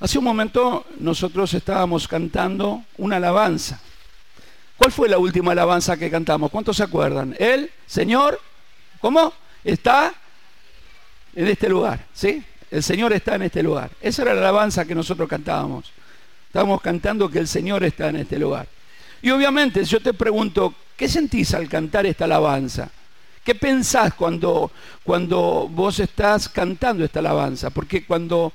Hace un momento nosotros estábamos cantando una alabanza. ¿Cuál fue la última alabanza que cantamos? ¿Cuántos se acuerdan? El Señor, ¿cómo? Está en este lugar, ¿sí? El Señor está en este lugar. Esa era la alabanza que nosotros cantábamos. Estábamos cantando que el Señor está en este lugar. Y obviamente yo te pregunto, ¿qué sentís al cantar esta alabanza? ¿Qué pensás cuando, cuando vos estás cantando esta alabanza? Porque cuando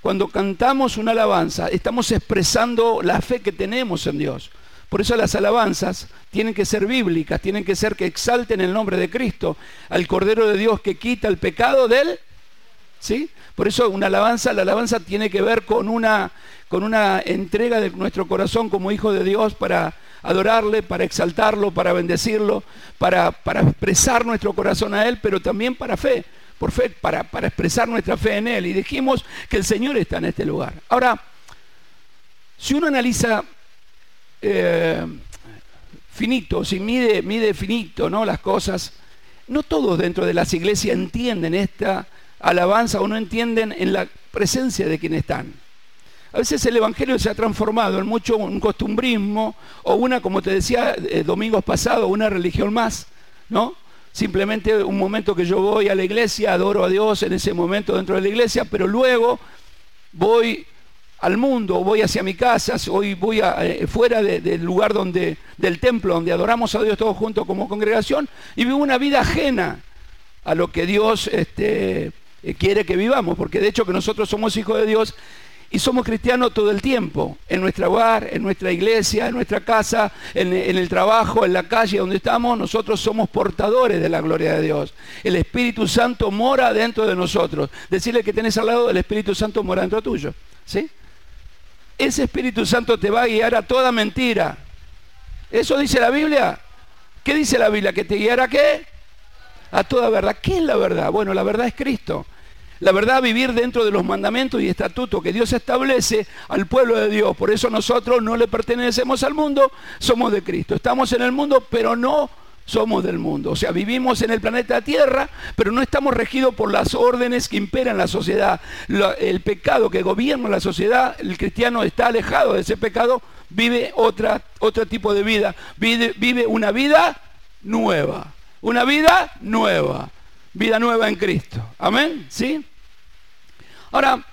cuando cantamos una alabanza, estamos expresando la fe que tenemos en Dios. Por eso las alabanzas tienen que ser bíblicas, tienen que ser que exalten el nombre de Cristo, al Cordero de Dios que quita el pecado de él. ¿Sí? Por eso una alabanza, la alabanza tiene que ver con una, con una entrega de nuestro corazón como hijo de Dios para adorarle, para exaltarlo, para bendecirlo, para, para expresar nuestro corazón a Él, pero también para fe por fe, para, para expresar nuestra fe en Él. Y dijimos que el Señor está en este lugar. Ahora, si uno analiza eh, finito, si mide, mide finito ¿no? las cosas, no todos dentro de las iglesias entienden esta alabanza o no entienden en la presencia de quienes están. A veces el Evangelio se ha transformado en mucho un costumbrismo o una, como te decía eh, domingos pasados, una religión más, ¿no? Simplemente un momento que yo voy a la iglesia, adoro a Dios en ese momento dentro de la iglesia, pero luego voy al mundo, voy hacia mi casa, hoy voy eh, fuera del lugar donde, del templo donde adoramos a Dios todos juntos como congregación y vivo una vida ajena a lo que Dios este, eh, quiere que vivamos, porque de hecho que nosotros somos hijos de Dios y somos cristianos todo el tiempo, en nuestro hogar, en nuestra iglesia, en nuestra casa, en, el trabajo, en la calle donde estamos, nosotros somos portadores de la gloria de Dios. El Espíritu Santo mora dentro de nosotros. Decirle que tenés al lado, el Espíritu Santo mora dentro tuyo. ¿Sí? Ese Espíritu Santo te va a guiar a toda mentira. ¿Eso dice la Biblia? ¿Qué dice la Biblia? ¿Que te guiará a qué? A toda verdad. ¿Qué es la verdad? Bueno, la verdad es Cristo. La verdad, vivir dentro de los mandamientos y estatutos que Dios establece al pueblo de Dios. Por eso nosotros no le pertenecemos al mundo, somos de Cristo. Estamos en el mundo, pero no somos del mundo. O sea, vivimos en el planeta Tierra, pero no estamos regidos por las órdenes que imperan la sociedad. el pecado que gobierna la sociedad, el cristiano está alejado de ese pecado, vive otra, otro tipo de vida. Vive, vive una vida nueva. Una vida nueva. Vida nueva en Cristo. Amén. ¿Sí? Ahora,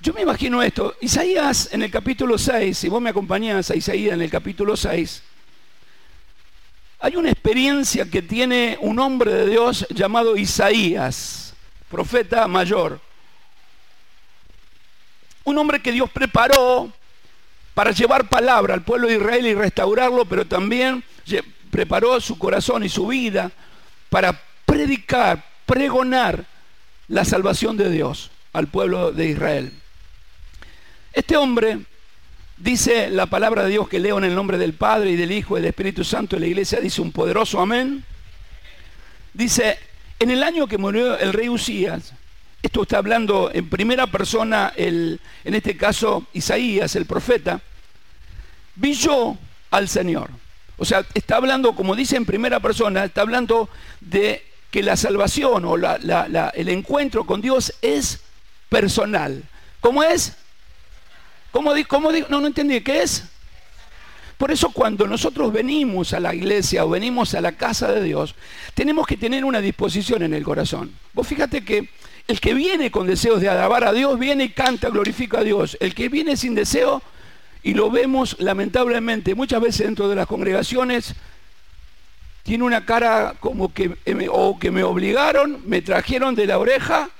yo me imagino esto. Isaías en el capítulo 6, si vos me acompañás a Isaías en el capítulo 6, hay una experiencia que tiene un hombre de Dios llamado Isaías, profeta mayor. Un hombre que Dios preparó para llevar palabra al pueblo de Israel y restaurarlo, pero también preparó su corazón y su vida para predicar, pregonar la salvación de Dios al pueblo de Israel. Este hombre dice la palabra de Dios que leo en el nombre del Padre y del Hijo y del Espíritu Santo de la iglesia, dice un poderoso amén. Dice, en el año que murió el rey Usías, esto está hablando en primera persona, el, en este caso Isaías, el profeta, vi yo al Señor. O sea, está hablando, como dice en primera persona, está hablando de que la salvación o el encuentro con Dios es personal. ¿Cómo es? ¿Cómo, cómo No, no entendí. ¿Qué es? Por eso cuando nosotros venimos a la iglesia o venimos a la casa de Dios, tenemos que tener una disposición en el corazón. Vos fíjate que el que viene con deseos de alabar a Dios, viene y canta, glorifica a Dios. El que viene sin deseo, y lo vemos lamentablemente muchas veces dentro de las congregaciones, tiene una cara como que, o que me obligaron, me trajeron de la oreja,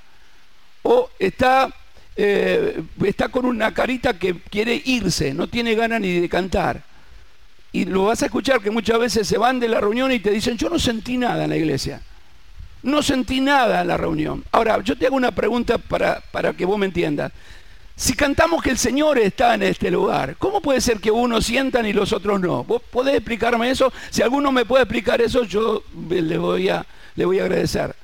o está, eh, está con una carita que quiere irse, no tiene ganas ni de cantar. Y lo vas a escuchar que muchas veces se van de la reunión y te dicen, yo no sentí nada en la iglesia. No sentí nada en la reunión. Ahora, yo te hago una pregunta para, para que vos me entiendas. Si cantamos que el Señor está en este lugar, ¿cómo puede ser que unos sientan y los otros no? ¿Vos podés explicarme eso? Si alguno me puede explicar eso, yo le voy a, le voy a agradecer.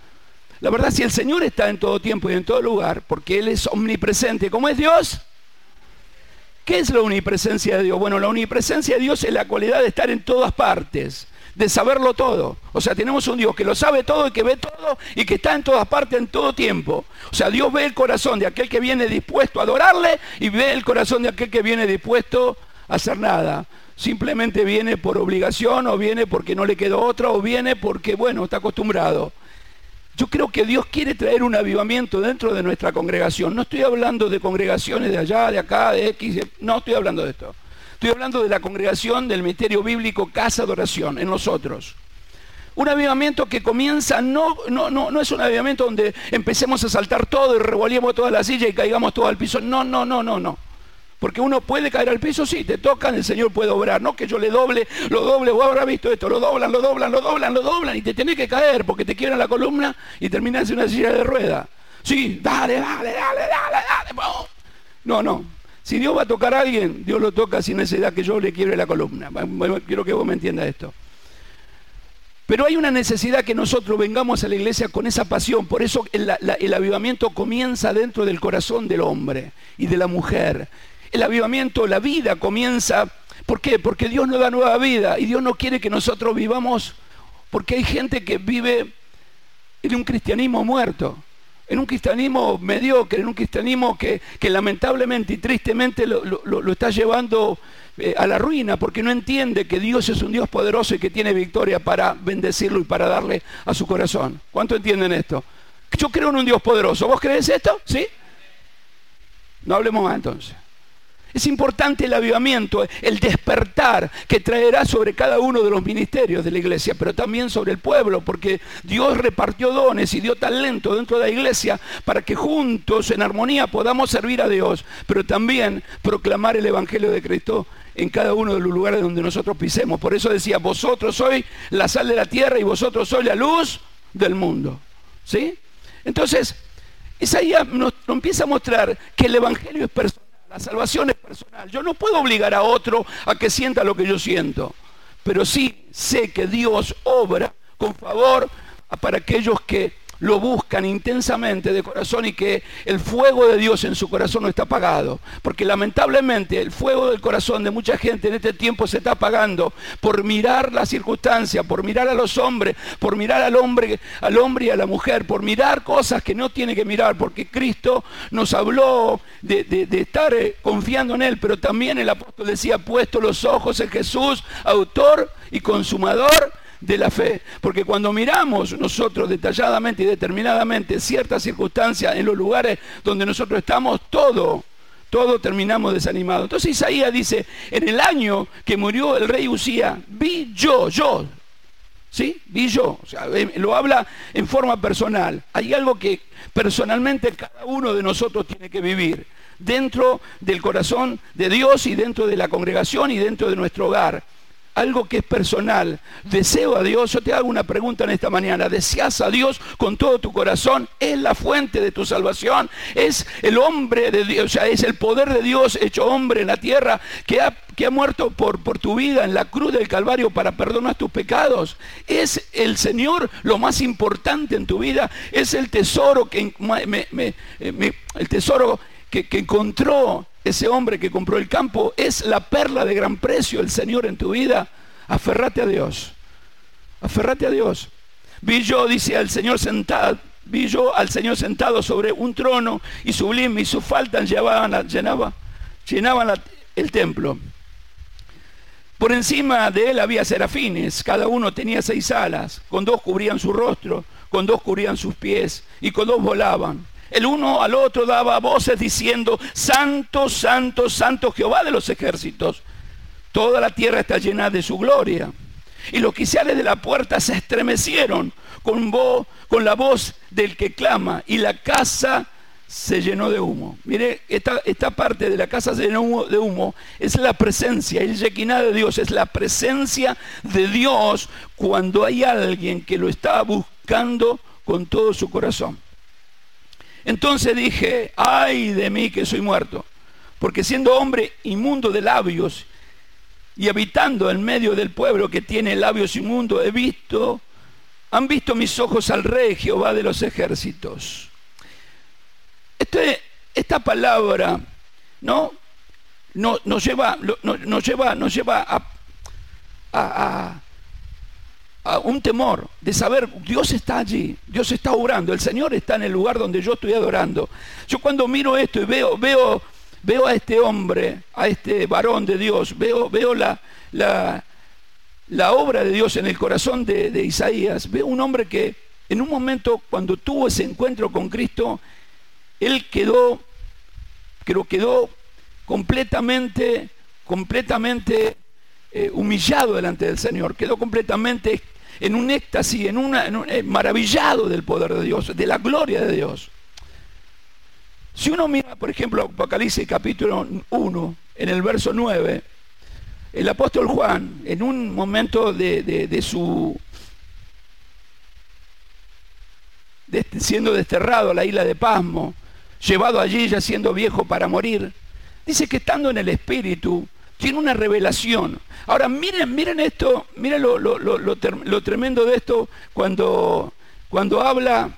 La verdad, si el Señor está en todo tiempo y en todo lugar, porque Él es omnipresente, ¿cómo es Dios? ¿Qué es la omnipresencia de Dios? Bueno, la omnipresencia de Dios es la cualidad de estar en todas partes, de saberlo todo. O sea, tenemos un Dios que lo sabe todo y que ve todo y que está en todas partes en todo tiempo. O sea, Dios ve el corazón de aquel que viene dispuesto a adorarle y ve el corazón de aquel que viene dispuesto a hacer nada. Simplemente viene por obligación o viene porque no le quedó otra o viene porque, bueno, está acostumbrado. Yo creo que Dios quiere traer un avivamiento dentro de nuestra congregación. No estoy hablando de congregaciones de allá, de acá, de X, no estoy hablando de esto. Estoy hablando de la congregación del misterio bíblico Casa de Oración en nosotros. Un avivamiento que comienza, no, no, no, no es un avivamiento donde empecemos a saltar todo y revolvemos toda la silla y caigamos todo al piso. No, no, no, no, no. Porque uno puede caer al piso, sí, te tocan, el Señor puede obrar. No que yo le doble, lo doble, vos habrás visto esto, lo doblan, lo doblan, lo doblan, lo doblan y te tenés que caer porque te quiebran la columna y terminas en una silla de rueda. Sí, dale, dale, dale, dale, dale. No, no. Si Dios va a tocar a alguien, Dios lo toca sin necesidad que yo le quiebre la columna. Quiero que vos me entiendas esto. Pero hay una necesidad que nosotros vengamos a la iglesia con esa pasión. Por eso el, avivamiento comienza dentro del corazón del hombre y de la mujer. El avivamiento, la vida comienza. ¿Por qué? Porque Dios nos da nueva vida y Dios no quiere que nosotros vivamos. Porque hay gente que vive en un cristianismo muerto en un cristianismo mediocre, en un cristianismo que, lamentablemente y tristemente lo, está llevando eh, a la ruina porque no entiende que Dios es un Dios poderoso y que tiene victoria para bendecirlo y para darle a su corazón. ¿Cuánto entienden esto? Yo creo en un Dios poderoso. ¿Vos crees esto? ¿Sí? No hablemos más entonces. Es importante el avivamiento, el despertar que traerá sobre cada uno de los ministerios de la iglesia, pero también sobre el pueblo, porque Dios repartió dones y dio talento dentro de la iglesia para que juntos, en armonía, podamos servir a Dios, pero también proclamar el Evangelio de Cristo en cada uno de los lugares donde nosotros pisemos. Por eso decía, vosotros sois la sal de la tierra y vosotros sois la luz del mundo. ¿Sí? Entonces, Isaías nos, nos empieza a mostrar que el Evangelio es personal la salvación es personal. Yo no puedo obligar a otro a que sienta lo que yo siento, pero sí sé que Dios obra con favor para aquellos que lo buscan intensamente de corazón y que el fuego de Dios en su corazón no está apagado. Porque lamentablemente el fuego del corazón de mucha gente en este tiempo se está apagando por mirar la circunstancia, por mirar a los hombres, por mirar al hombre, al hombre y a la mujer, por mirar cosas que no tiene que mirar, porque Cristo nos habló de, de estar eh, confiando en Él, pero también el apóstol decía, puesto los ojos en Jesús, autor y consumador de la fe. Porque cuando miramos nosotros detalladamente y determinadamente ciertas circunstancias en los lugares donde nosotros estamos, todo, todo terminamos desanimados. Entonces Isaías dice, en el año que murió el rey Usía, vi yo, yo, ¿sí? Vi yo. O sea, eh, lo habla en forma personal. Hay algo que personalmente cada uno de nosotros tiene que vivir dentro del corazón de Dios y dentro de la congregación y dentro de nuestro hogar algo que es personal, deseo a Dios, yo te hago una pregunta en esta mañana, ¿deseas a Dios con todo tu corazón? ¿Es la fuente de tu salvación? ¿Es el hombre de Dios, o sea, es el poder de Dios hecho hombre en la tierra que ha, que ha muerto por, por tu vida en la cruz del Calvario para perdonar tus pecados? ¿Es el Señor lo más importante en tu vida? ¿Es el tesoro que el tesoro que, encontró ese hombre que compró el campo es la perla de gran precio, el Señor en tu vida, aferrate a Dios. Aferrate a Dios. Vi yo, dice al Señor sentado, vi yo al Señor sentado sobre un trono y sublime y su falta llevaban, llenaba, llenaban el templo. Por encima de él había serafines, cada uno tenía seis alas, con dos cubrían su rostro, con dos cubrían sus pies y con dos volaban. El uno al otro daba voces diciendo, Santo, Santo, Santo Jehová de los ejércitos. Toda la tierra está llena de su gloria. Y los quiciales de la puerta se estremecieron con, con la voz del que clama y la casa se llenó de humo. Mire, esta, esta parte de la casa se llenó de humo es la presencia, el yequiná de Dios, es la presencia de Dios cuando hay alguien que lo está buscando con todo su corazón. Entonces dije, ay de mí que soy muerto, porque siendo hombre inmundo de labios y habitando en medio del pueblo que tiene labios inmundos, he visto, han visto mis ojos al rey Jehová de los ejércitos. Este, esta palabra, ¿no? Nos, lleva, nos lleva, nos lleva a, un temor de saber, Dios está allí, Dios está obrando, el Señor está en el lugar donde yo estoy adorando. Yo cuando miro esto y veo, veo, veo a este hombre, a este varón de Dios, veo, veo la, la, obra de Dios en el corazón de, de Isaías, veo un hombre que en un momento cuando tuvo ese encuentro con Cristo, él quedó, creo, quedó completamente, completamente eh, humillado delante del Señor, quedó completamente en un éxtasis, en, una, eh, maravillado del poder de Dios, de la gloria de Dios. Si uno mira, por ejemplo, Apocalipsis capítulo 1, en el verso 9, el apóstol Juan, en un momento de, su... siendo desterrado a la isla de Pasmo, llevado allí ya siendo viejo para morir, dice que estando en el Espíritu, tiene una revelación. Ahora miren, miren esto, miren lo, tremendo de esto cuando, cuando habla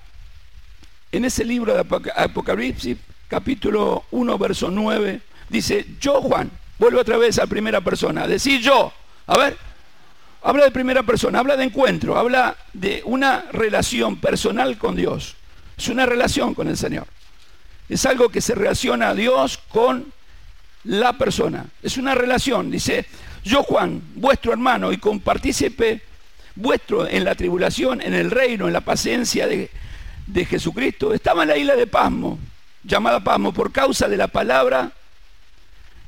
en ese libro de Apocalipsis, capítulo 1, verso 9, dice, yo Juan, vuelvo otra vez a primera persona, decir yo, a ver, habla de primera persona, habla de encuentro, habla de una relación personal con Dios, es una relación con el Señor, es algo que se relaciona a Dios con la persona. Es una relación. Dice, yo Juan, vuestro hermano y compartícipe vuestro en la tribulación, en el reino, en la paciencia de, de Jesucristo, estaba en la isla de Pasmo, llamada Pasmo, por causa de la palabra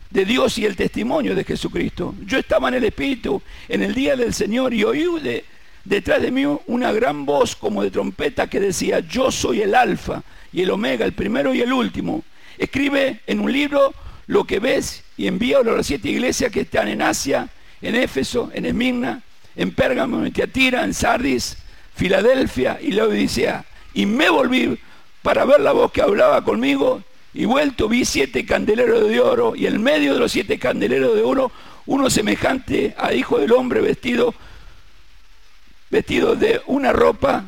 de Dios y el testimonio de Jesucristo. Yo estaba en el Espíritu en el día del Señor y oí de, detrás de mí una gran voz como de trompeta que decía, yo soy el alfa y el omega, el primero y el último. Escribe en un libro lo que ves y envíalo a las siete iglesias que están en Asia, en Éfeso, en Esmirna, en Pérgamo, en Tiatira, en Sardis, Filadelfia y la Odisea. Y me volví para ver la voz que hablaba conmigo y vuelto vi siete candeleros de oro y en medio de los siete candeleros de oro uno semejante a hijo del hombre vestido vestido de una ropa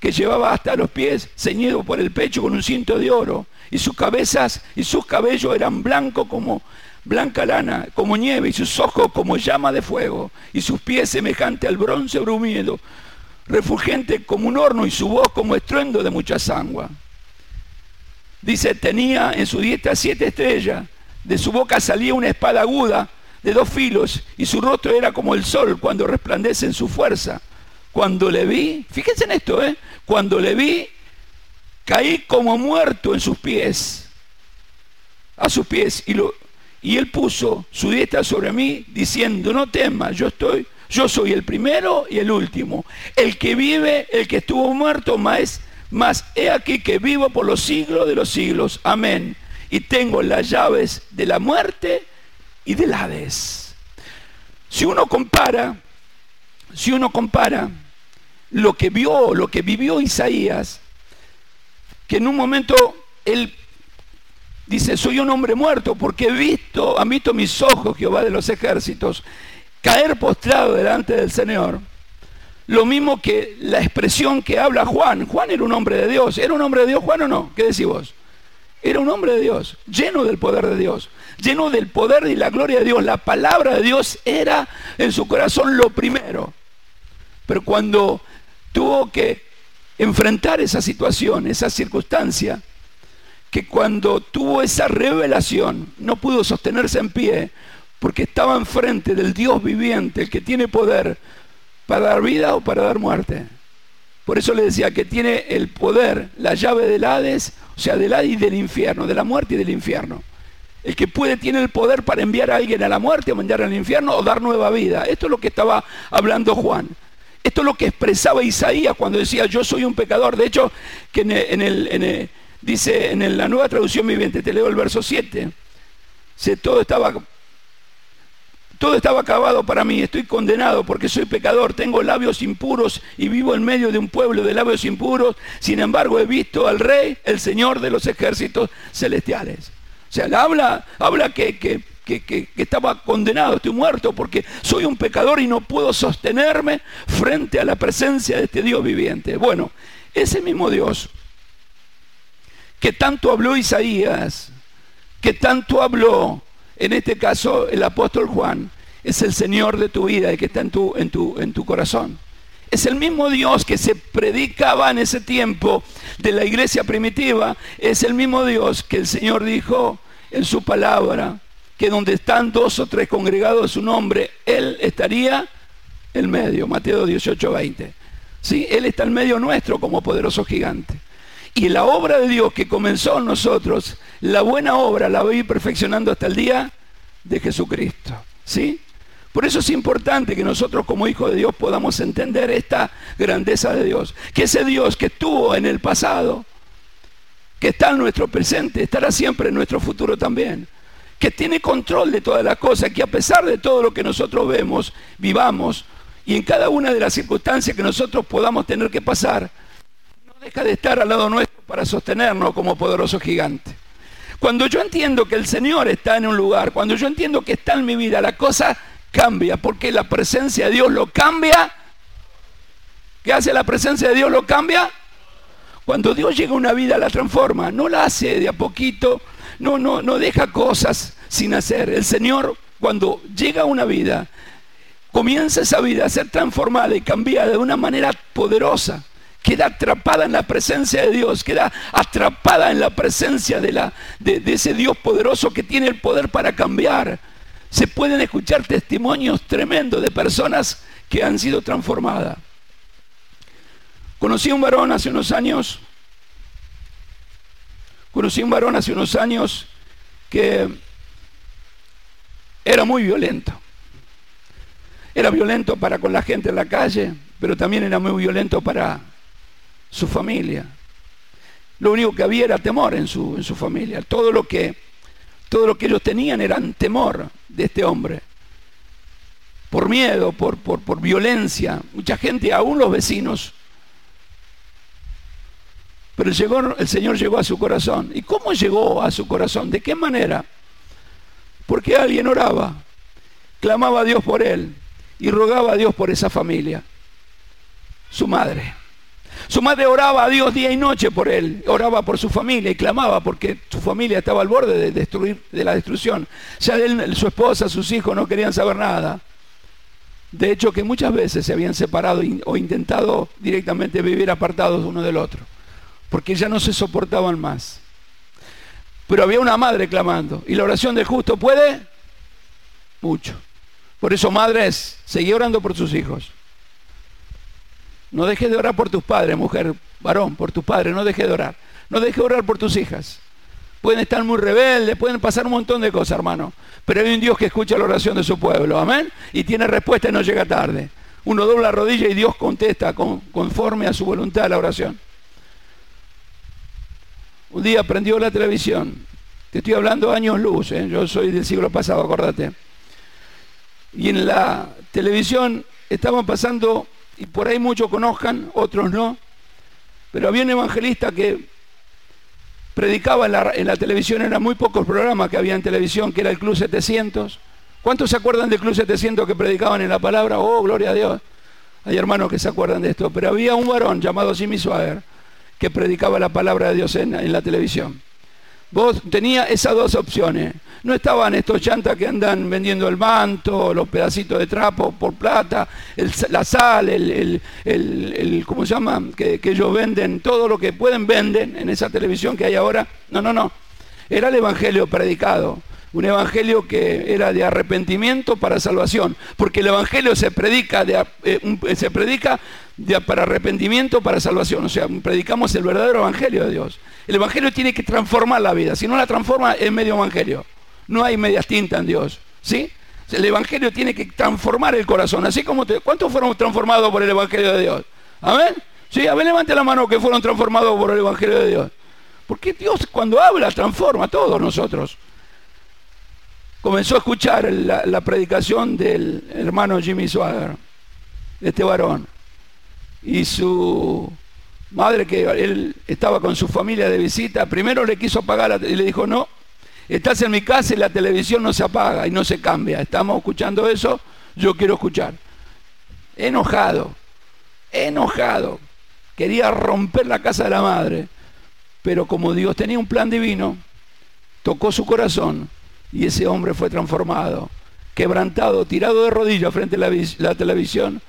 que llevaba hasta los pies, ceñido por el pecho con un cinto de oro, y sus cabezas y sus cabellos eran blancos como blanca lana, como nieve, y sus ojos como llama de fuego, y sus pies semejante al bronce brumido, refulgente como un horno, y su voz como estruendo de mucha sangua. Dice, tenía en su diestra siete estrellas, de su boca salía una espada aguda de dos filos, y su rostro era como el sol cuando resplandece en su fuerza. Cuando le vi, fíjense en esto, ¿eh? cuando le vi, caí como muerto en sus pies, a sus pies, y, lo, y él puso su diestra sobre mí, diciendo, no temas, yo estoy, yo soy el primero y el último, el que vive, el que estuvo muerto, más, más he aquí que vivo por los siglos de los siglos, amén, y tengo las llaves de la muerte y del Hades. Si uno compara si uno compara lo que vio, lo que vivió Isaías, que en un momento él dice, soy un hombre muerto porque he visto, han visto mis ojos, Jehová de los ejércitos, caer postrado delante del Señor. Lo mismo que la expresión que habla Juan. Juan era un hombre de Dios. ¿Era un hombre de Dios Juan o no? ¿Qué decís vos? Era un hombre de Dios, lleno del poder de Dios, lleno del poder y la gloria de Dios. La palabra de Dios era en su corazón lo primero. Pero cuando tuvo que enfrentar esa situación, esa circunstancia, que cuando tuvo esa revelación no pudo sostenerse en pie porque estaba enfrente del Dios viviente, el que tiene poder para dar vida o para dar muerte. Por eso le decía que tiene el poder, la llave del Hades, o sea, del Hades y del infierno, de la muerte y del infierno. El que puede tiene el poder para enviar a alguien a la muerte o mandar al infierno o dar nueva vida. Esto es lo que estaba hablando Juan. Esto es lo que expresaba Isaías cuando decía yo soy un pecador. De hecho, que en el, dice en la nueva traducción viviente, te leo el verso 7, todo estaba todo estaba acabado para mí, estoy condenado porque soy pecador, tengo labios impuros y vivo en medio de un pueblo de labios impuros, sin embargo he visto al rey, el Señor de los ejércitos celestiales. O sea, habla, habla que, que que, estaba condenado, estoy muerto porque soy un pecador y no puedo sostenerme frente a la presencia de este Dios viviente. Bueno, ese mismo Dios que tanto habló Isaías, que tanto habló, en este caso el apóstol Juan, es el Señor de tu vida y que está en tu, en tu, en tu corazón. es el mismo Dios que se predicaba en ese tiempo de la iglesia primitiva, es el mismo Dios que el Señor dijo en su palabra, que donde están dos o tres congregados en su nombre, Él estaría en medio. Mateo 18, 20. ¿Sí? Él está en medio nuestro como poderoso gigante. Y la obra de Dios que comenzó en nosotros, la buena obra la voy perfeccionando hasta el día de Jesucristo. ¿Sí? Por eso es importante que nosotros como hijos de Dios podamos entender esta grandeza de Dios. Que ese Dios que estuvo en el pasado, que está en nuestro presente, estará siempre en nuestro futuro también. Que tiene control de todas las cosas, que a pesar de todo lo que nosotros vemos, vivamos, y en cada una de las circunstancias que nosotros podamos tener que pasar, no deja de estar al lado nuestro para sostenernos como poderoso gigante. Cuando yo entiendo que el Señor está en un lugar, cuando yo entiendo que está en mi vida, la cosa cambia, porque la presencia de Dios lo cambia. ¿Qué hace la presencia de Dios? Lo cambia. Cuando Dios llega a una vida la transforma, no la hace de a poquito, no, no, no deja cosas sin hacer. El Señor, cuando llega a una vida, comienza esa vida a ser transformada y cambiada de una manera poderosa. Queda atrapada en la presencia de Dios, queda atrapada en la presencia de, la, de, ese Dios poderoso que tiene el poder para cambiar. Se pueden escuchar testimonios tremendos de personas que han sido transformadas. Conocí a un varón hace unos años, conocí un varón hace unos años que era muy violento. Era violento para con la gente en la calle, pero también era muy violento para su familia. Lo único que había era temor en su, en su familia. Todo lo, que, todo lo que ellos tenían era temor de este hombre. Por miedo, por, por, por violencia. Mucha gente, aún los vecinos. Pero el Señor llegó a su corazón. ¿Y cómo llegó a su corazón? ¿De qué manera? Porque alguien oraba, clamaba a Dios por él, y rogaba a Dios por esa familia. Su madre. Su madre oraba a Dios día y noche por él, oraba por su familia y clamaba porque su familia estaba al borde de, de la destrucción. Ya él, su esposa, sus hijos no querían saber nada. De hecho, que muchas veces se habían separado o intentado directamente vivir apartados uno del otro, porque ya no se soportaban más. Pero había una madre clamando, y la oración del justo puede mucho. Por eso, madres, seguí orando por sus hijos. No dejes de orar por tus padres, mujer, varón, por tus padres, no dejes de orar. No dejes de orar por tus hijas. Pueden estar muy rebeldes, pueden pasar un montón de cosas, hermano. Pero hay un Dios que escucha la oración de su pueblo, amén. Y tiene respuesta y no llega tarde. Uno dobla la rodilla y Dios contesta conforme a su voluntad la oración. Un día prendió la televisión. Te estoy hablando años luz, ¿eh? yo soy del siglo pasado, acordate y en la televisión estaban pasando, y por ahí muchos conozcan, otros no, pero había un evangelista que predicaba en la, televisión, eran muy pocos programas que había en televisión, que era el Club 700. ¿Cuántos se acuerdan del Club 700 que predicaban en la palabra? Oh, gloria a Dios. Hay hermanos que se acuerdan de esto, pero había un varón llamado Jimmy Swagger que predicaba la palabra de Dios en, la televisión. Vos tenías esas dos opciones. No estaban estos chantas que andan vendiendo el manto, los pedacitos de trapo por plata, la sal, el, el, ¿cómo se llama? Que, que, ellos venden, todo lo que pueden venden en esa televisión que hay ahora. No, no, no. Era el evangelio predicado. Un evangelio que era de arrepentimiento para salvación. Porque el evangelio se predica, de, eh, se predica para arrepentimiento para salvación. O sea, predicamos el verdadero evangelio de Dios. El Evangelio tiene que transformar la vida. Si no la transforma, es medio Evangelio. No hay medias tintas en Dios. ¿Sí? El Evangelio tiene que transformar el corazón. Así como. ¿Cuántos fueron transformados por el Evangelio de Dios? Amén. Sí, a ver, levante la mano que fueron transformados por el Evangelio de Dios. Porque Dios cuando habla transforma a todos nosotros. Comenzó a escuchar la, la predicación del hermano Jimmy Swagger, de este varón. Y su madre que él estaba con su familia de visita, primero le quiso apagar y le dijo, no, estás en mi casa y la televisión no se apaga y no se cambia. Estamos escuchando eso, yo quiero escuchar. Enojado, enojado. Quería romper la casa de la madre, pero como Dios tenía un plan divino, tocó su corazón y ese hombre fue transformado, quebrantado, tirado de rodillas frente a la, la televisión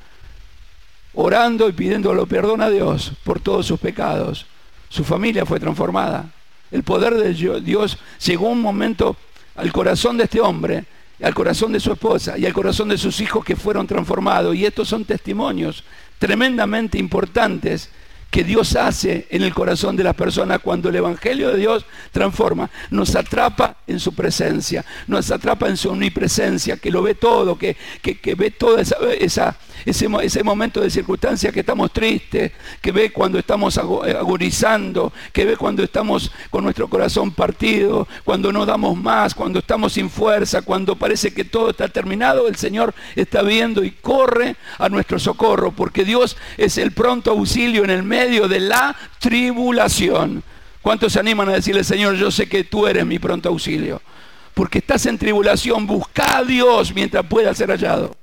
orando y pidiéndolo perdón a Dios por todos sus pecados. Su familia fue transformada. El poder de Dios llegó un momento al corazón de este hombre, al corazón de su esposa y al corazón de sus hijos que fueron transformados. Y estos son testimonios tremendamente importantes que Dios hace en el corazón de las personas cuando el Evangelio de Dios transforma. Nos atrapa en su presencia, nos atrapa en su omnipresencia, que lo ve todo, que, que, ve toda esa, esa ese, ese, momento de circunstancia que estamos tristes, que ve cuando estamos agonizando, que ve cuando estamos con nuestro corazón partido, cuando no damos más, cuando estamos sin fuerza, cuando parece que todo está terminado, el Señor está viendo y corre a nuestro socorro, porque Dios es el pronto auxilio en el medio medio de la tribulación. ¿Cuántos se animan a decirle, Señor, yo sé que tú eres mi pronto auxilio? Porque estás en tribulación, busca a Dios mientras pueda ser hallado.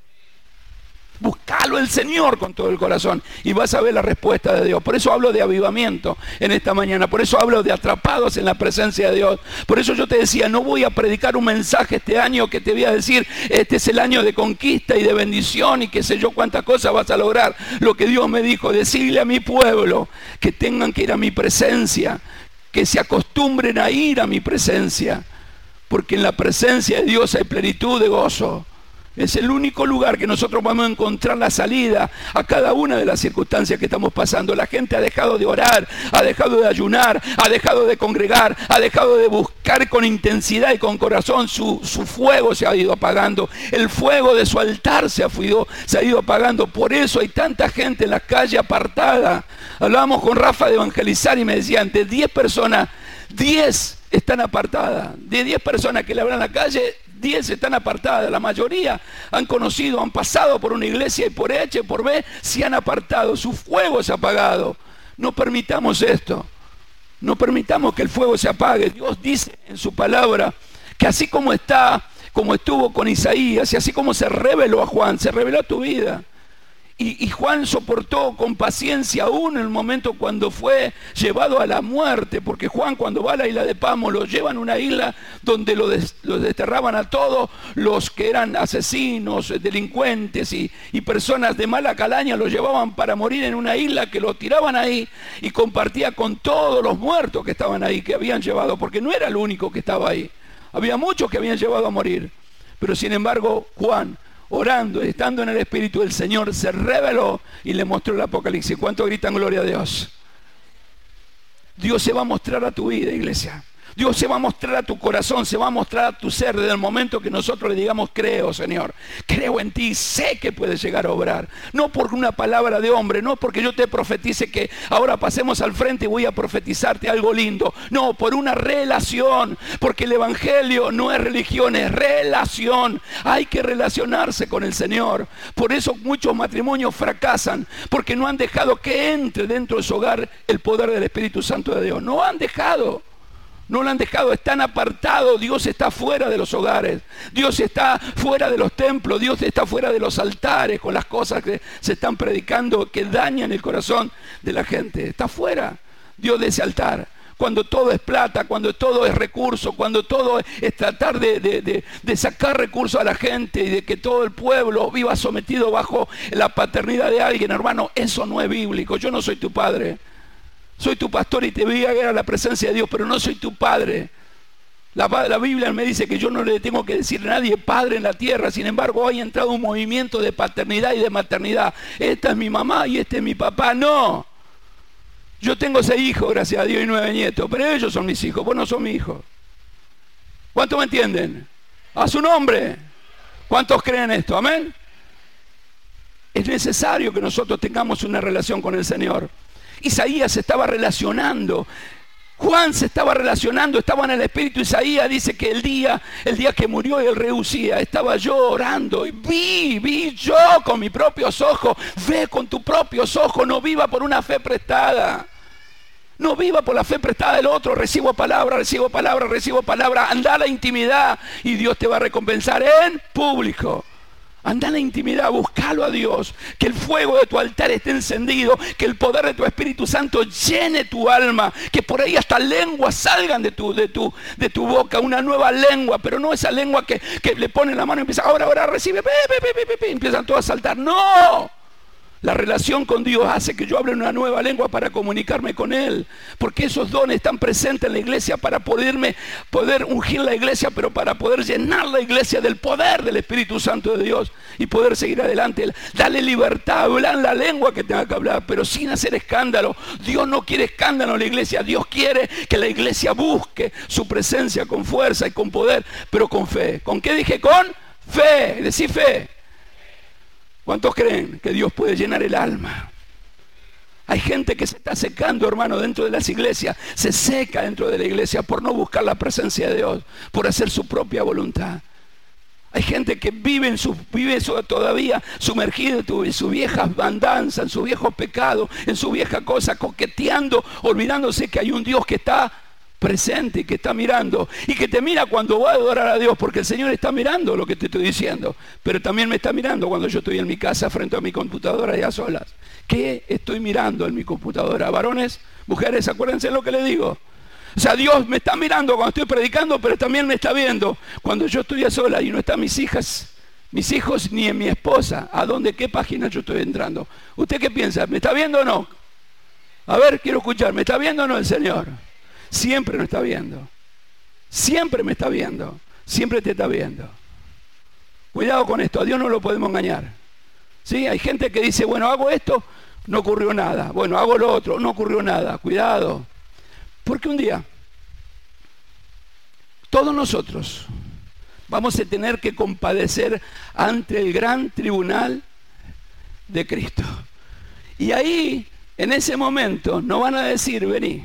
Buscalo el Señor con todo el corazón y vas a ver la respuesta de Dios. Por eso hablo de avivamiento en esta mañana. Por eso hablo de atrapados en la presencia de Dios. Por eso yo te decía, no voy a predicar un mensaje este año que te voy a decir, este es el año de conquista y de bendición y qué sé yo cuántas cosas vas a lograr. Lo que Dios me dijo, decirle a mi pueblo que tengan que ir a mi presencia, que se acostumbren a ir a mi presencia. Porque en la presencia de Dios hay plenitud de gozo. Es el único lugar que nosotros vamos a encontrar la salida a cada una de las circunstancias que estamos pasando. La gente ha dejado de orar, ha dejado de ayunar, ha dejado de congregar, ha dejado de buscar con intensidad y con corazón. Su, fuego se ha ido apagando. El fuego de su altar se ha, se ha ido apagando. Por eso hay tanta gente en la calle apartada. Hablábamos con Rafa de evangelizar y me decían, de 10 personas, 10 están apartadas. De 10 personas que le abran la calle, 10 están apartadas, la mayoría han conocido, han pasado por una iglesia y por H, por B, se han apartado, su fuego se ha apagado. No permitamos esto, no permitamos que el fuego se apague. Dios dice en su palabra que así como está, como estuvo con Isaías y así como se reveló a Juan, se reveló a tu vida. Y, Juan soportó con paciencia aún el momento cuando fue llevado a la muerte, porque Juan cuando va a la isla de Pamo lo llevan a una isla donde lo, desterraban a todos los que eran asesinos, delincuentes y, y, personas de mala calaña, lo llevaban para morir en una isla que lo tiraban ahí y compartía con todos los muertos que estaban ahí, que habían llevado, porque no era el único que estaba ahí, había muchos que habían llevado a morir. Pero sin embargo, Juan orando, estando en el Espíritu del Señor, se reveló y le mostró el Apocalipsis. ¿Cuánto gritan gloria a Dios? Dios se va a mostrar a tu vida, iglesia. Dios se va a mostrar a tu corazón, se va a mostrar a tu ser desde el momento que nosotros le digamos, creo, Señor, creo en ti, sé que puedes llegar a obrar. No por una palabra de hombre, no porque yo te profetice que ahora pasemos al frente y voy a profetizarte algo lindo. No, por una relación, porque el Evangelio no es religión, es relación. Hay que relacionarse con el Señor. Por eso muchos matrimonios fracasan, porque no han dejado que entre dentro de su hogar el poder del Espíritu Santo de Dios. No han dejado. No lo han dejado, están apartados. Dios está fuera de los hogares. Dios está fuera de los templos. Dios está fuera de los altares con las cosas que se están predicando que dañan el corazón de la gente. Está fuera Dios de ese altar. Cuando todo es plata, cuando todo es recurso, cuando todo es tratar de, de sacar recursos a la gente y de que todo el pueblo viva sometido bajo la paternidad de alguien, hermano, eso no es bíblico. Yo no soy tu padre. Soy tu pastor y te voy a ver a la presencia de Dios, pero no soy tu padre. La, Biblia me dice que yo no le tengo que decir a nadie padre en la tierra. Sin embargo, hoy ha entrado un movimiento de paternidad y de maternidad. Esta es mi mamá y este es mi papá. No. Yo tengo seis hijos, gracias a Dios, y nueve nietos. Pero ellos son mis hijos. Vos no sos mi hijo. ¿Cuántos me entienden? A su nombre. ¿Cuántos creen esto? Amén. Es necesario que nosotros tengamos una relación con el Señor. Isaías se estaba relacionando. Juan se estaba relacionando, estaba en el espíritu. Isaías dice que el día, el día que murió el rey estaba yo orando y vi, vi yo con mis propios ojos. Ve con tus propios ojos, no viva por una fe prestada. No viva por la fe prestada del otro. Recibo palabra, recibo palabra, recibo palabra. Anda a la intimidad y Dios te va a recompensar en público. Anda en la intimidad, búscalo a Dios. Que el fuego de tu altar esté encendido. Que el poder de tu Espíritu Santo llene tu alma. Que por ahí hasta lenguas salgan de tu, de tu, de tu boca. Una nueva lengua. Pero no esa lengua que, le pone la mano y empieza, ahora, ahora recibe. Pe, empiezan todos a saltar. No. La relación con Dios hace que yo hable una nueva lengua para comunicarme con Él. Porque esos dones están presentes en la iglesia para poderme, poder ungir la iglesia, pero para poder llenar la iglesia del poder del Espíritu Santo de Dios y poder seguir adelante. Dale libertad, hablar la lengua que tenga que hablar, pero sin hacer escándalo. Dios no quiere escándalo en la iglesia. Dios quiere que la iglesia busque su presencia con fuerza y con poder, pero con fe. ¿Con qué dije? Con fe. Decí fe. ¿Cuántos creen que Dios puede llenar el alma? Hay gente que se está secando, hermano, dentro de las iglesias. Se seca dentro de la iglesia por no buscar la presencia de Dios, por hacer su propia voluntad. Hay gente que vive, en su, vive todavía sumergida en su vieja andanza, en su viejo pecado, en su vieja cosa, coqueteando, olvidándose que hay un Dios que está presente que está mirando y que te mira cuando va a adorar a Dios, porque el Señor está mirando lo que te estoy diciendo, pero también me está mirando cuando yo estoy en mi casa frente a mi computadora y a solas. ¿Qué estoy mirando en mi computadora? Varones, mujeres, acuérdense lo que le digo. O sea, Dios me está mirando cuando estoy predicando, pero también me está viendo cuando yo estoy a solas y no están mis hijas, mis hijos ni en mi esposa. ¿A dónde, qué página yo estoy entrando? ¿Usted qué piensa? ¿Me está viendo o no? A ver, quiero escuchar. ¿Me está viendo o no el Señor? Siempre nos está viendo. Siempre me está viendo. Siempre te está viendo. Cuidado con esto, a Dios no lo podemos engañar. ¿Sí? Hay gente que dice, bueno, hago esto, no ocurrió nada. Bueno, hago lo otro, no ocurrió nada. Cuidado. Porque un día, todos nosotros vamos a tener que compadecer ante el gran tribunal de Cristo. Y ahí, en ese momento, no van a decir, vení,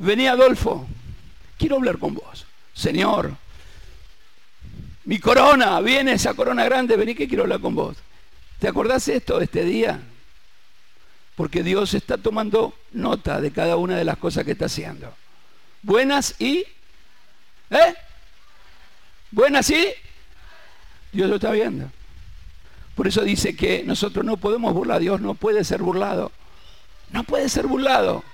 Vení Adolfo, quiero hablar con vos. Señor, mi corona, viene esa corona grande, vení que quiero hablar con vos. ¿Te acordás esto de este día? Porque Dios está tomando nota de cada una de las cosas que está haciendo. Buenas y... ¿Eh? Buenas y... Dios lo está viendo. Por eso dice que nosotros no podemos burlar. Dios no puede ser burlado. No puede ser burlado.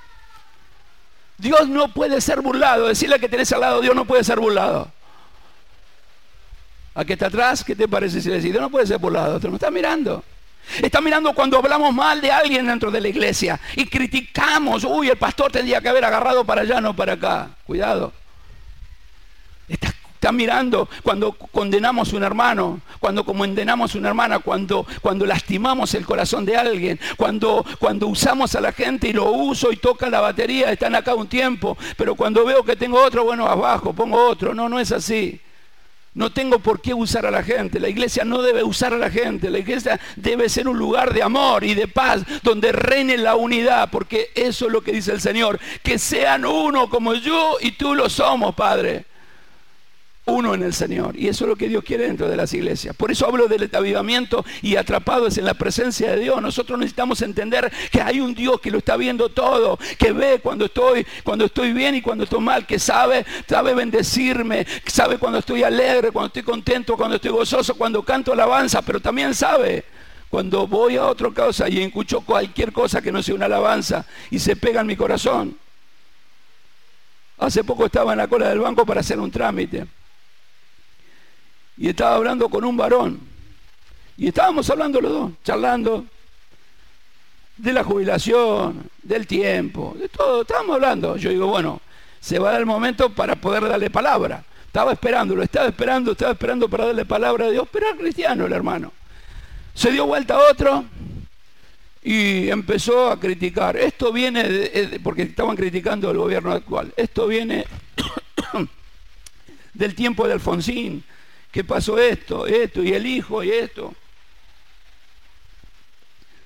Dios no puede ser burlado. Decirle que tenés al lado, Dios no puede ser burlado. ¿A qué está atrás? ¿Qué te parece si le decís? Dios no puede ser burlado. Te no está mirando. Está mirando cuando hablamos mal de alguien dentro de la iglesia y criticamos. Uy, el pastor tendría que haber agarrado para allá, no para acá. Cuidado. Está Está mirando cuando condenamos a un hermano, cuando condenamos a una hermana, cuando, cuando lastimamos el corazón de alguien, cuando, cuando usamos a la gente y lo uso y toca la batería, están acá un tiempo, pero cuando veo que tengo otro, bueno, abajo, pongo otro. No, no es así. No tengo por qué usar a la gente. La iglesia no debe usar a la gente. La iglesia debe ser un lugar de amor y de paz donde reine la unidad, porque eso es lo que dice el Señor. Que sean uno como yo y tú lo somos, Padre uno en el Señor. Y eso es lo que Dios quiere dentro de las iglesias. Por eso hablo del avivamiento y atrapados en la presencia de Dios. Nosotros necesitamos entender que hay un Dios que lo está viendo todo, que ve cuando estoy, cuando estoy bien y cuando estoy mal, que sabe, sabe bendecirme, sabe cuando estoy alegre, cuando estoy contento, cuando estoy gozoso, cuando canto alabanza, pero también sabe cuando voy a otra cosa y escucho cualquier cosa que no sea una alabanza y se pega en mi corazón. Hace poco estaba en la cola del banco para hacer un trámite y estaba hablando con un varón. Y estábamos hablando los dos, charlando de la jubilación, del tiempo, de todo. Estábamos hablando. Yo digo, bueno, se va a dar el momento para poder darle palabra. Estaba esperándolo, estaba esperando, estaba esperando para darle palabra a Dios, pero era cristiano el hermano. Se dio vuelta a otro y empezó a criticar. Esto viene, porque estaban criticando el gobierno actual, esto viene del tiempo de Alfonsín, ¿Qué pasó esto, esto, y el hijo, y esto.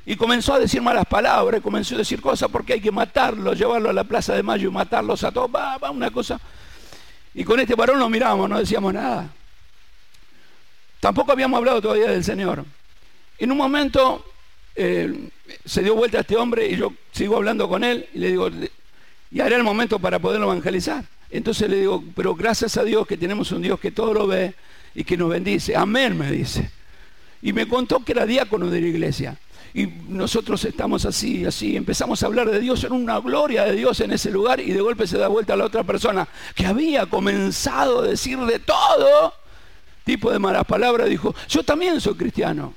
Y comenzó a decir malas palabras, comenzó a decir cosas porque hay que matarlo, llevarlo a la Plaza de Mayo y matarlos a todos. Va, va, una cosa. Y con este varón nos miramos, no decíamos nada. Tampoco habíamos hablado todavía del Señor. En un momento eh, se dio vuelta a este hombre y yo sigo hablando con él y le digo, y ahora el momento para poderlo evangelizar. Entonces le digo, pero gracias a Dios que tenemos un Dios que todo lo ve, y que nos bendice. Amén, me dice. Y me contó que era diácono de la iglesia. Y nosotros estamos así, así, empezamos a hablar de Dios, en una gloria de Dios en ese lugar y de golpe se da vuelta a la otra persona que había comenzado a decir de todo tipo de malas palabras, dijo, yo también soy cristiano.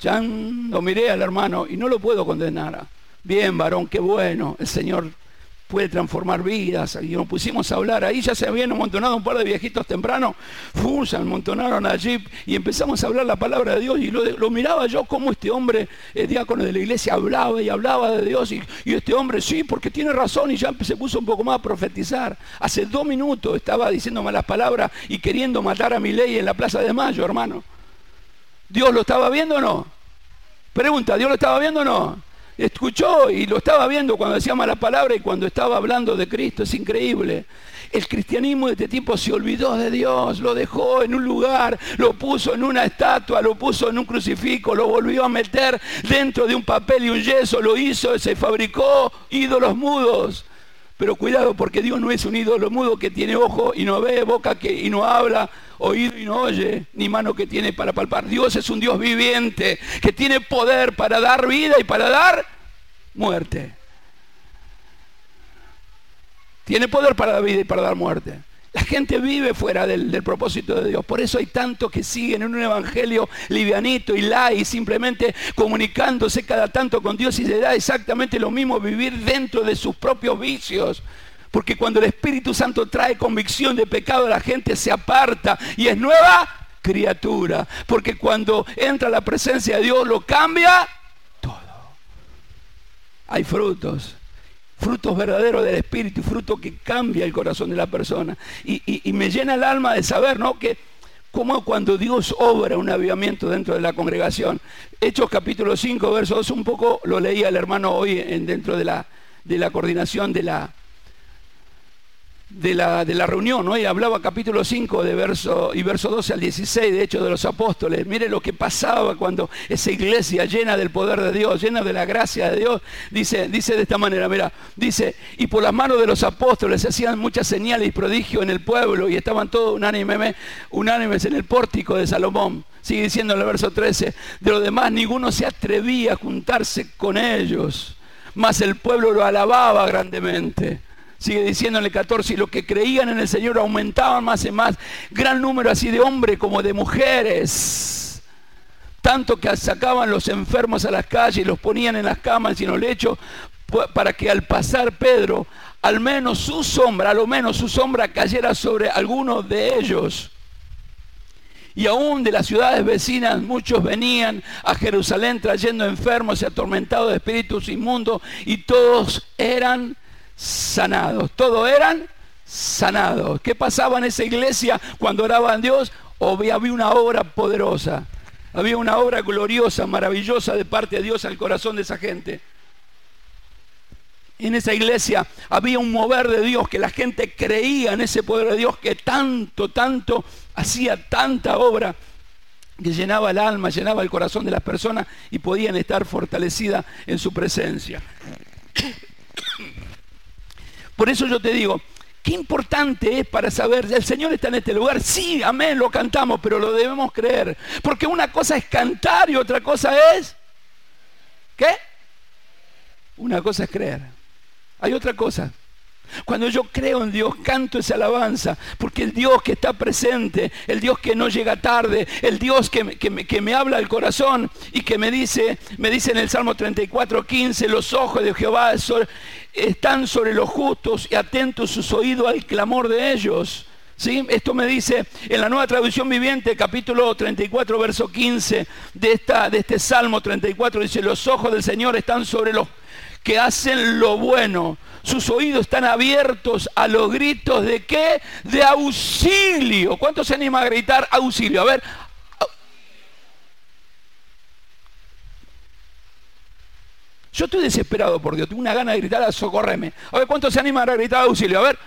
Ya lo miré al hermano y no lo puedo condenar. Bien, varón, qué bueno. El Señor puede transformar vidas. Y nos pusimos a hablar. Ahí ya se habían amontonado un par de viejitos temprano. Fum, se amontonaron allí y empezamos a hablar la palabra de Dios. Y lo, miraba yo como este hombre, el diácono de la iglesia, hablaba y hablaba de Dios. Y, este hombre, sí, porque tiene razón. Y ya se puso un poco más a profetizar. Hace dos minutos estaba diciendo malas palabras y queriendo matar a mi ley en la Plaza de Mayo, hermano. ¿Dios lo estaba viendo o no? Pregunta, ¿Dios lo estaba viendo o no? Escuchó y lo estaba viendo cuando decía mala palabra y cuando estaba hablando de Cristo. Es increíble. El cristianismo de este tiempo se olvidó de Dios, lo dejó en un lugar, lo puso en una estatua, lo puso en un crucifijo, lo volvió a meter dentro de un papel y un yeso, lo hizo, se fabricó ídolos mudos. Pero cuidado porque Dios no es un ídolo mudo que tiene ojo y no ve, boca que, y no habla, oído y no oye, ni mano que tiene para palpar. Dios es un Dios viviente que tiene poder para dar vida y para dar muerte. Tiene poder para dar vida y para dar muerte. La gente vive fuera del, propósito de Dios. Por eso hay tantos que siguen en un evangelio livianito y lai, simplemente comunicándose cada tanto con Dios y se da exactamente lo mismo vivir dentro de sus propios vicios. Porque cuando el Espíritu Santo trae convicción de pecado, la gente se aparta y es nueva criatura. Porque cuando entra la presencia de Dios, lo cambia todo. Hay frutos frutos verdaderos del Espíritu, fruto que cambia el corazón de la persona. Y, me llena el alma de saber, ¿no? Que como cuando Dios obra un avivamiento dentro de la congregación. Hechos capítulo 5, verso 2, un poco lo leía el hermano hoy en, dentro de la, de la coordinación de la, de la, de la reunión, ¿no? y hablaba capítulo 5 de verso, y verso 12 al 16, de hecho, de los apóstoles. Mire lo que pasaba cuando esa iglesia llena del poder de Dios, llena de la gracia de Dios, dice, dice de esta manera, mira, dice, y por las manos de los apóstoles se hacían muchas señales y prodigios en el pueblo, y estaban todos unánimes, unánimes en el pórtico de Salomón. Sigue diciendo en el verso 13, de los demás ninguno se atrevía a juntarse con ellos, mas el pueblo lo alababa grandemente. Sigue diciendo en el 14, y los que creían en el Señor aumentaban más y más, gran número así de hombres como de mujeres. Tanto que sacaban los enfermos a las calles y los ponían en las camas y en los lechos para que al pasar Pedro, al menos su sombra, a lo menos su sombra cayera sobre algunos de ellos. Y aún de las ciudades vecinas muchos venían a Jerusalén trayendo enfermos y atormentados de espíritus inmundos y todos eran sanados. Todos eran sanados. ¿Qué pasaba en esa iglesia cuando oraban Dios? Había una obra poderosa. Había una obra gloriosa, maravillosa de parte de Dios al corazón de esa gente. En esa iglesia había un mover de Dios, que la gente creía en ese poder de Dios que tanto, tanto hacía tanta obra que llenaba el alma, llenaba el corazón de las personas y podían estar fortalecidas en su presencia. Por eso yo te digo, qué importante es para saber, ¿el Señor está en este lugar? Sí, amén, lo cantamos, pero lo debemos creer. Porque una cosa es cantar y otra cosa es... ¿Qué? Una cosa es creer. Hay otra cosa. Cuando yo creo en Dios, canto esa alabanza, porque el Dios que está presente, el Dios que no llega tarde, el Dios que, me, habla al corazón y que me dice, me dice en el Salmo 34, 15, los ojos de Jehová están sobre los justos y atentos sus oídos al clamor de ellos. ¿Sí? Esto me dice en la nueva traducción viviente, capítulo 34, verso 15 de, esta, de este Salmo 34, dice, los ojos del Señor están sobre los que hacen lo bueno. Sus oídos están abiertos a los gritos de qué? De auxilio. ¿Cuánto se anima a gritar auxilio? A ver. Yo estoy desesperado por Dios, tengo una gana de gritar a socorreme. A ver, ¿cuánto se anima a gritar auxilio? A ver.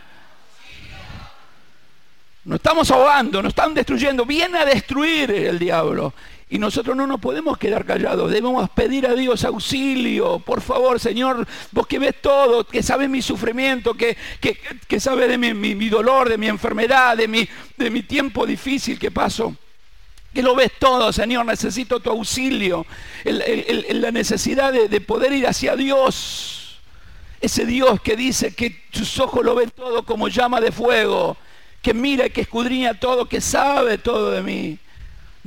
Nos estamos ahogando, nos están destruyendo. Viene a destruir el diablo. Y nosotros no nos podemos quedar callados, debemos pedir a Dios auxilio. Por favor, Señor, vos que ves todo, que sabes mi sufrimiento, que, que, sabes de mi, dolor, de mi enfermedad, de mi, de mi tiempo difícil que paso. Que lo ves todo, Señor, necesito tu auxilio. la necesidad de, de poder ir hacia Dios. Ese Dios que dice que sus ojos lo ven todo como llama de fuego, que mira y que escudriña todo, que sabe todo de mí.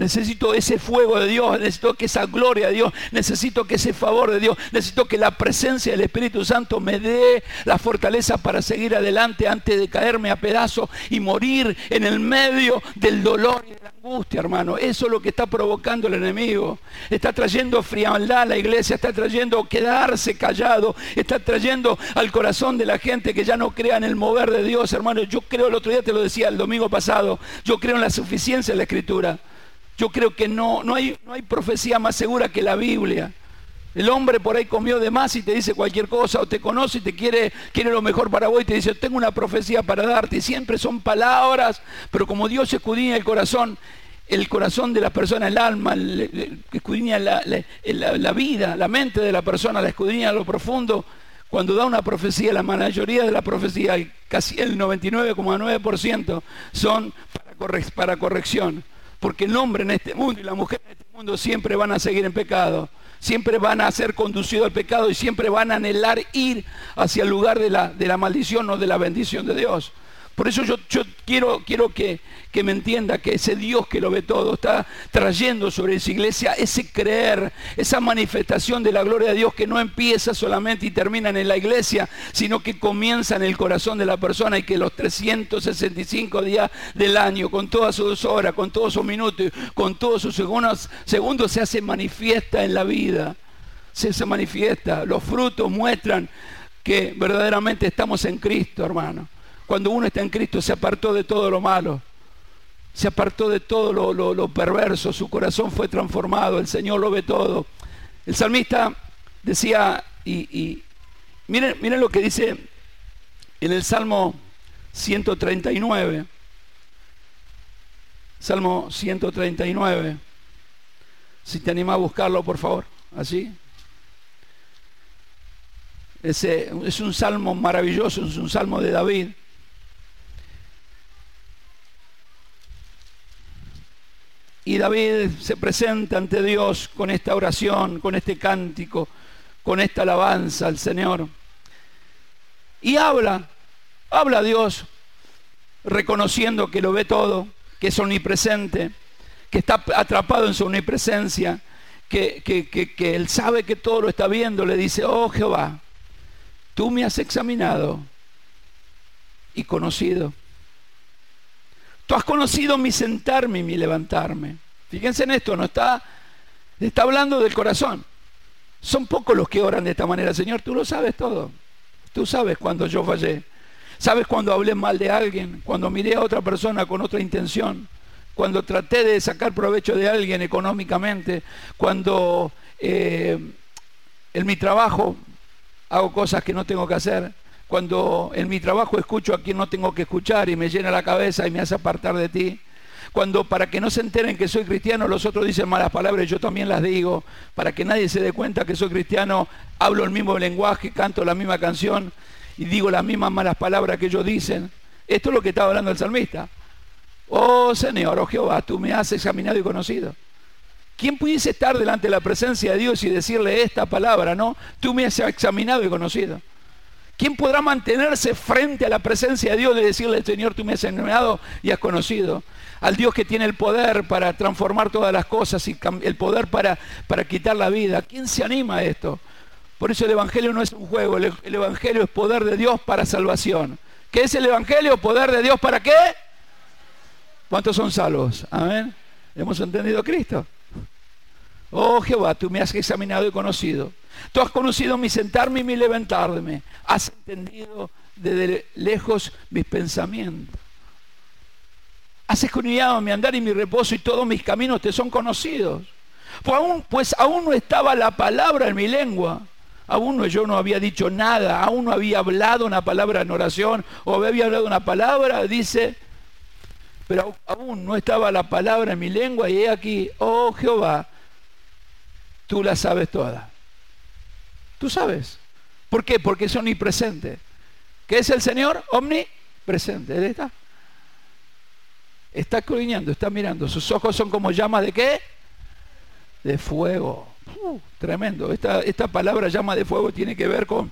Necesito ese fuego de Dios, necesito que esa gloria de Dios, necesito que ese favor de Dios, necesito que la presencia del Espíritu Santo me dé la fortaleza para seguir adelante antes de caerme a pedazos y morir en el medio del dolor y de la angustia, hermano. Eso es lo que está provocando el enemigo. Está trayendo frialdad a la iglesia, está trayendo quedarse callado, está trayendo al corazón de la gente que ya no crea en el mover de Dios, hermano. Yo creo, el otro día te lo decía, el domingo pasado, yo creo en la suficiencia de la Escritura. Yo creo que no, no, hay, no hay profecía más segura que la Biblia. El hombre por ahí comió de más y te dice cualquier cosa, o te conoce y te quiere, quiere lo mejor para vos y te dice, tengo una profecía para darte. Y siempre son palabras, pero como Dios escudriña el corazón, el corazón de la persona, el alma, escudriña la, la, vida, la mente de la persona, la escudriña a lo profundo. Cuando da una profecía, la mayoría de la profecía, casi el 99,9% son para, para corrección. Porque el hombre en este mundo y la mujer en este mundo siempre van a seguir en pecado. Siempre van a ser conducidos al pecado y siempre van a anhelar ir hacia el lugar de la, de la maldición o de la bendición de Dios. Por eso yo, quiero, quiero que, que, me entienda que ese Dios que lo ve todo está trayendo sobre esa iglesia ese creer, esa manifestación de la gloria de Dios que no empieza solamente y termina en la iglesia, sino que comienza en el corazón de la persona y que los 365 días del año, con todas sus horas, con todos sus minutos, con todos sus segundos, segundos se hace manifiesta en la vida. Se, se manifiesta. Los frutos muestran que verdaderamente estamos en Cristo, hermano. Cuando uno está en Cristo se apartó de todo lo malo, se apartó de todo lo, perverso, su corazón fue transformado, el Señor lo ve todo. El salmista decía, y, miren, miren lo que dice en el Salmo 139, Salmo 139, si te anima a buscarlo, por favor, así. Ese, es un salmo maravilloso, es un salmo de David. Y David se presenta ante Dios con esta oración, con este cántico, con esta alabanza al Señor. Y habla, habla a Dios, reconociendo que lo ve todo, que es omnipresente, que está atrapado en su omnipresencia, que, que Él sabe que todo lo está viendo. Le dice, oh Jehová, tú me has examinado y conocido. Tú has conocido mi sentarme y mi levantarme. Fíjense en esto, no está, está hablando del corazón. Son pocos los que oran de esta manera, Señor, tú lo sabes todo. Tú sabes cuando yo fallé. Sabes cuando hablé mal de alguien, cuando miré a otra persona con otra intención, cuando traté de sacar provecho de alguien económicamente, cuando eh, en mi trabajo hago cosas que no tengo que hacer cuando en mi trabajo escucho a quien no tengo que escuchar y me llena la cabeza y me hace apartar de ti, cuando para que no se enteren que soy cristiano los otros dicen malas palabras y yo también las digo, para que nadie se dé cuenta que soy cristiano, hablo el mismo lenguaje, canto la misma canción y digo las mismas malas palabras que ellos dicen. Esto es lo que estaba hablando el salmista. Oh Señor, oh Jehová, tú me has examinado y conocido. ¿Quién pudiese estar delante de la presencia de Dios y decirle esta palabra, no? Tú me has examinado y conocido. ¿Quién podrá mantenerse frente a la presencia de Dios y decirle, Señor, tú me has enviado y has conocido? Al Dios que tiene el poder para transformar todas las cosas y el poder para, para quitar la vida. ¿Quién se anima a esto? Por eso el Evangelio no es un juego, el, el Evangelio es poder de Dios para salvación. ¿Qué es el Evangelio? Poder de Dios para qué? ¿Cuántos son salvos? Amén. ¿Hemos entendido a Cristo? Oh Jehová, tú me has examinado y conocido. Tú has conocido mi sentarme y mi levantarme. Has entendido desde lejos mis pensamientos. Has escudriñado mi andar y mi reposo y todos mis caminos te son conocidos. Pues aún, pues aún no estaba la palabra en mi lengua. Aún no, yo no había dicho nada, aún no había hablado una palabra en oración o había hablado una palabra, dice, pero aún no estaba la palabra en mi lengua y he aquí, oh Jehová, tú la sabes toda. Tú sabes. ¿Por qué? Porque es omnipresente. ¿Qué es el Señor? Omnipresente. Él está. Está escudriñando, está mirando. Sus ojos son como llamas de qué? De fuego. Uh, tremendo. Esta, esta palabra llama de fuego tiene que ver con,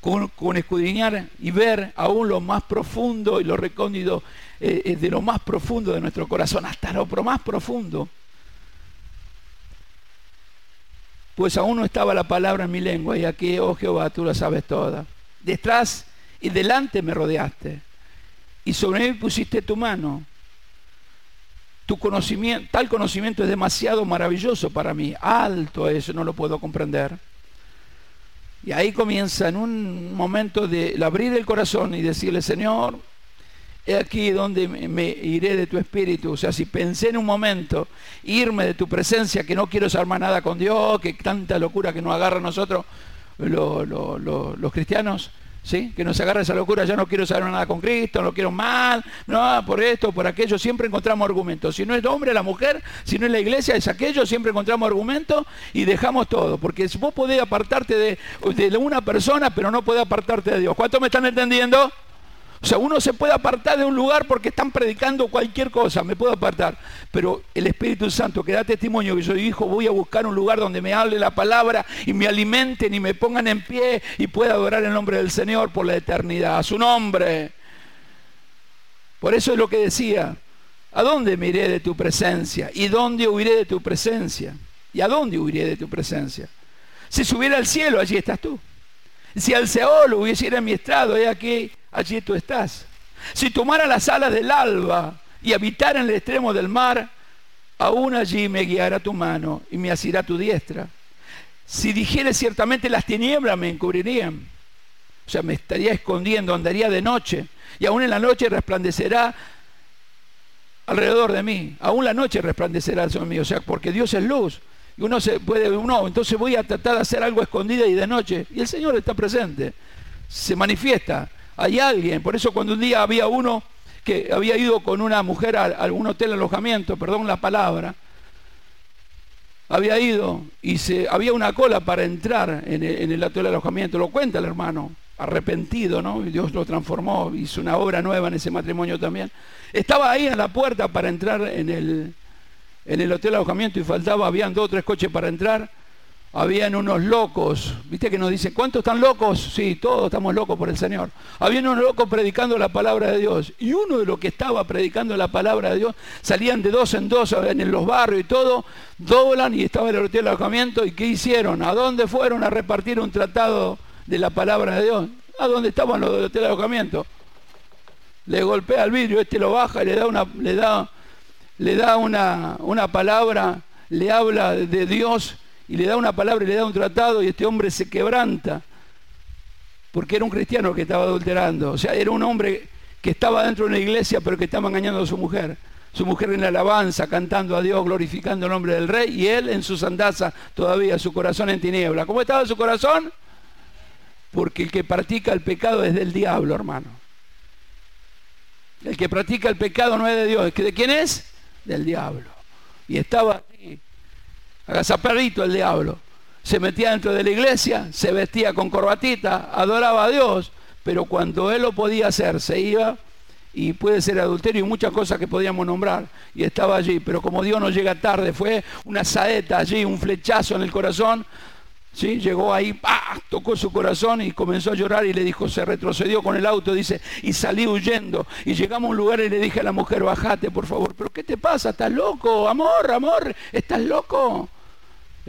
con, escudriñar y ver aún lo más profundo y lo recóndito eh, eh, de lo más profundo de nuestro corazón, hasta lo más profundo. Pues aún no estaba la palabra en mi lengua y aquí, oh Jehová, tú la sabes toda. Detrás y delante me rodeaste y sobre mí pusiste tu mano. Tu conocimiento, tal conocimiento es demasiado maravilloso para mí, alto eso, no lo puedo comprender. Y ahí comienza en un momento de abrir el corazón y decirle, Señor, he aquí donde me iré de tu espíritu. O sea, si pensé en un momento irme de tu presencia, que no quiero saber nada con Dios, que tanta locura que nos agarra a nosotros los cristianos, ¿sí? Que nos agarra esa locura, ya no quiero saber nada con Cristo, no quiero mal, no, por esto, por aquello, siempre encontramos argumentos. Si no es el hombre, la mujer, si no es la iglesia, es aquello, siempre encontramos argumentos y dejamos todo. Porque vos podés apartarte de, de una persona, pero no podés apartarte de Dios. ¿Cuántos me están entendiendo? O sea, uno se puede apartar de un lugar porque están predicando cualquier cosa, me puedo apartar. Pero el Espíritu Santo que da testimonio que soy hijo, voy a buscar un lugar donde me hable la palabra y me alimenten y me pongan en pie y pueda adorar el nombre del Señor por la eternidad, a su nombre. Por eso es lo que decía, ¿a dónde me iré de tu presencia? ¿Y dónde huiré de tu presencia? ¿Y a dónde huiré de tu presencia? Si subiera al cielo, allí estás tú. Si al Seol hubiese mi estrado, he aquí allí tú estás. Si tomara las alas del alba y habitara en el extremo del mar, aún allí me guiará tu mano y me asirá tu diestra. Si dijere ciertamente las tinieblas me encubrirían, o sea, me estaría escondiendo, andaría de noche, y aún en la noche resplandecerá alrededor de mí, aún la noche resplandecerá sobre mí, o sea, porque Dios es luz. Y uno se puede, uno, entonces voy a tratar de hacer algo escondida y de noche, y el Señor está presente, se manifiesta hay alguien. Por eso cuando un día había uno que había ido con una mujer a, algún hotel alojamiento, perdón la palabra, había ido y se, había una cola para entrar en el, hotel alojamiento, lo cuenta el hermano, arrepentido, ¿no? Dios lo transformó, hizo una obra nueva en ese matrimonio también. Estaba ahí en la puerta para entrar en el, en el hotel alojamiento y faltaba, habían dos o tres coches para entrar habían unos locos, viste que nos dicen, ¿cuántos están locos? Sí, todos estamos locos por el Señor. Habían unos locos predicando la palabra de Dios. Y uno de los que estaba predicando la palabra de Dios, salían de dos en dos en los barrios y todo, doblan y estaba el hotel de alojamiento. ¿Y qué hicieron? ¿A dónde fueron a repartir un tratado de la palabra de Dios? ¿A dónde estaban los del hotel de alojamiento? Le golpea el vidrio, este lo baja le da una, le da, le da una, una palabra, le habla de Dios y le da una palabra y le da un tratado y este hombre se quebranta. Porque era un cristiano que estaba adulterando. O sea, era un hombre que estaba dentro de una iglesia pero que estaba engañando a su mujer. Su mujer en la alabanza, cantando a Dios, glorificando el nombre del rey, y él en su sandaza todavía, su corazón en tiniebla. ¿Cómo estaba su corazón? Porque el que practica el pecado es del diablo, hermano. El que practica el pecado no es de Dios. ¿De quién es? Del diablo. Y estaba agazaperrito el diablo. Se metía dentro de la iglesia, se vestía con corbatita, adoraba a Dios, pero cuando él lo podía hacer, se iba y puede ser adulterio y muchas cosas que podíamos nombrar. Y estaba allí, pero como Dios no llega tarde, fue una saeta allí, un flechazo en el corazón. ¿sí? Llegó ahí, tocó su corazón y comenzó a llorar y le dijo, se retrocedió con el auto, dice, y salí huyendo. Y llegamos a un lugar y le dije a la mujer, bajate por favor, pero ¿qué te pasa? ¿Estás loco? Amor, amor, ¿estás loco?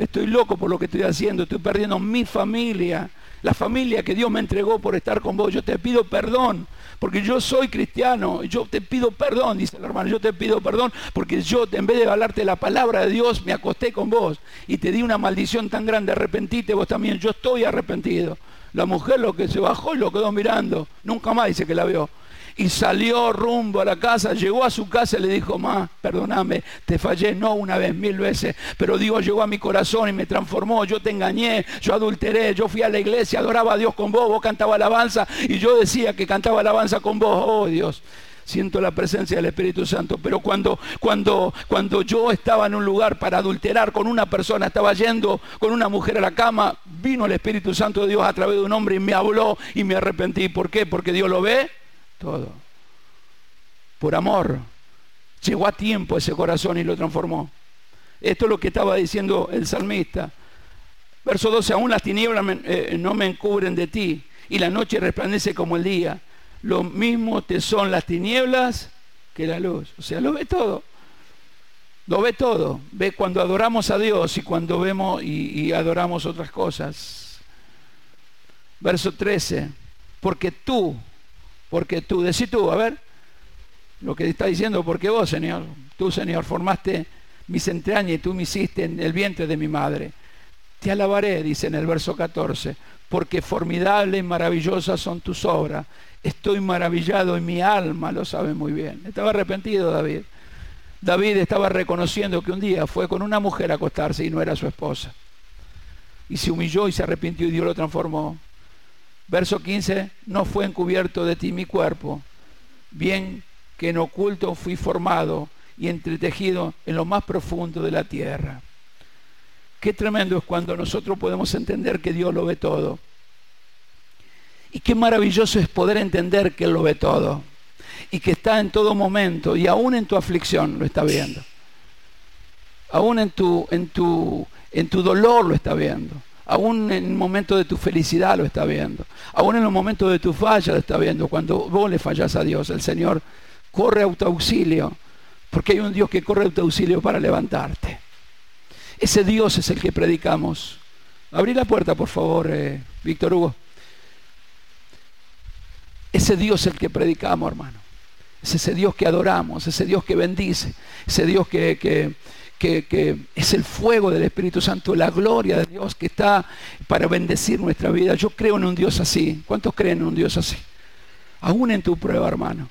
Estoy loco por lo que estoy haciendo, estoy perdiendo mi familia, la familia que Dios me entregó por estar con vos. Yo te pido perdón, porque yo soy cristiano. Yo te pido perdón, dice el hermano, yo te pido perdón, porque yo en vez de hablarte la palabra de Dios, me acosté con vos y te di una maldición tan grande. Arrepentite vos también, yo estoy arrepentido. La mujer lo que se bajó y lo quedó mirando, nunca más dice que la vio y salió rumbo a la casa, llegó a su casa y le dijo, ma, perdóname, te fallé no una vez, mil veces, pero Dios llegó a mi corazón y me transformó, yo te engañé, yo adulteré, yo fui a la iglesia, adoraba a Dios con vos, vos cantaba alabanza y yo decía que cantaba alabanza con vos, oh Dios. Siento la presencia del Espíritu Santo, pero cuando, cuando, cuando yo estaba en un lugar para adulterar con una persona, estaba yendo con una mujer a la cama, vino el Espíritu Santo de Dios a través de un hombre y me habló y me arrepentí. ¿Por qué? Porque Dios lo ve todo. Por amor. Llegó a tiempo ese corazón y lo transformó. Esto es lo que estaba diciendo el salmista. Verso 12, aún las tinieblas eh, no me encubren de ti y la noche resplandece como el día. Lo mismo te son las tinieblas que la luz. O sea, lo ve todo. Lo ve todo. Ve cuando adoramos a Dios y cuando vemos y adoramos otras cosas. Verso 13. Porque tú, porque tú, decí tú, a ver, lo que está diciendo, porque vos, Señor, tú, Señor, formaste mis entrañas y tú me hiciste en el vientre de mi madre. Te alabaré, dice en el verso 14, porque formidable y maravillosas son tus obras. Estoy maravillado y mi alma lo sabe muy bien. Estaba arrepentido David. David estaba reconociendo que un día fue con una mujer a acostarse y no era su esposa. Y se humilló y se arrepintió y Dios lo transformó. Verso 15, no fue encubierto de ti mi cuerpo, bien que en oculto fui formado y entretejido en lo más profundo de la tierra. Qué tremendo es cuando nosotros podemos entender que Dios lo ve todo. Y qué maravilloso es poder entender que Él lo ve todo. Y que está en todo momento y aún en tu aflicción lo está viendo. Aún en tu, en tu, en tu dolor lo está viendo. Aún en el momento de tu felicidad lo está viendo. Aún en los momentos de tu falla lo está viendo. Cuando vos le fallas a Dios, el Señor corre a tu auxilio, porque hay un Dios que corre a tu auxilio para levantarte. Ese Dios es el que predicamos. Abrí la puerta, por favor, eh, Víctor Hugo. Ese Dios es el que predicamos, hermano. Es ese Dios que adoramos, ese Dios que bendice, ese Dios que, que, es el fuego del Espíritu Santo, la gloria de Dios que está para bendecir nuestra vida. Yo creo en un Dios así. ¿Cuántos creen en un Dios así? Aún en tu prueba, hermano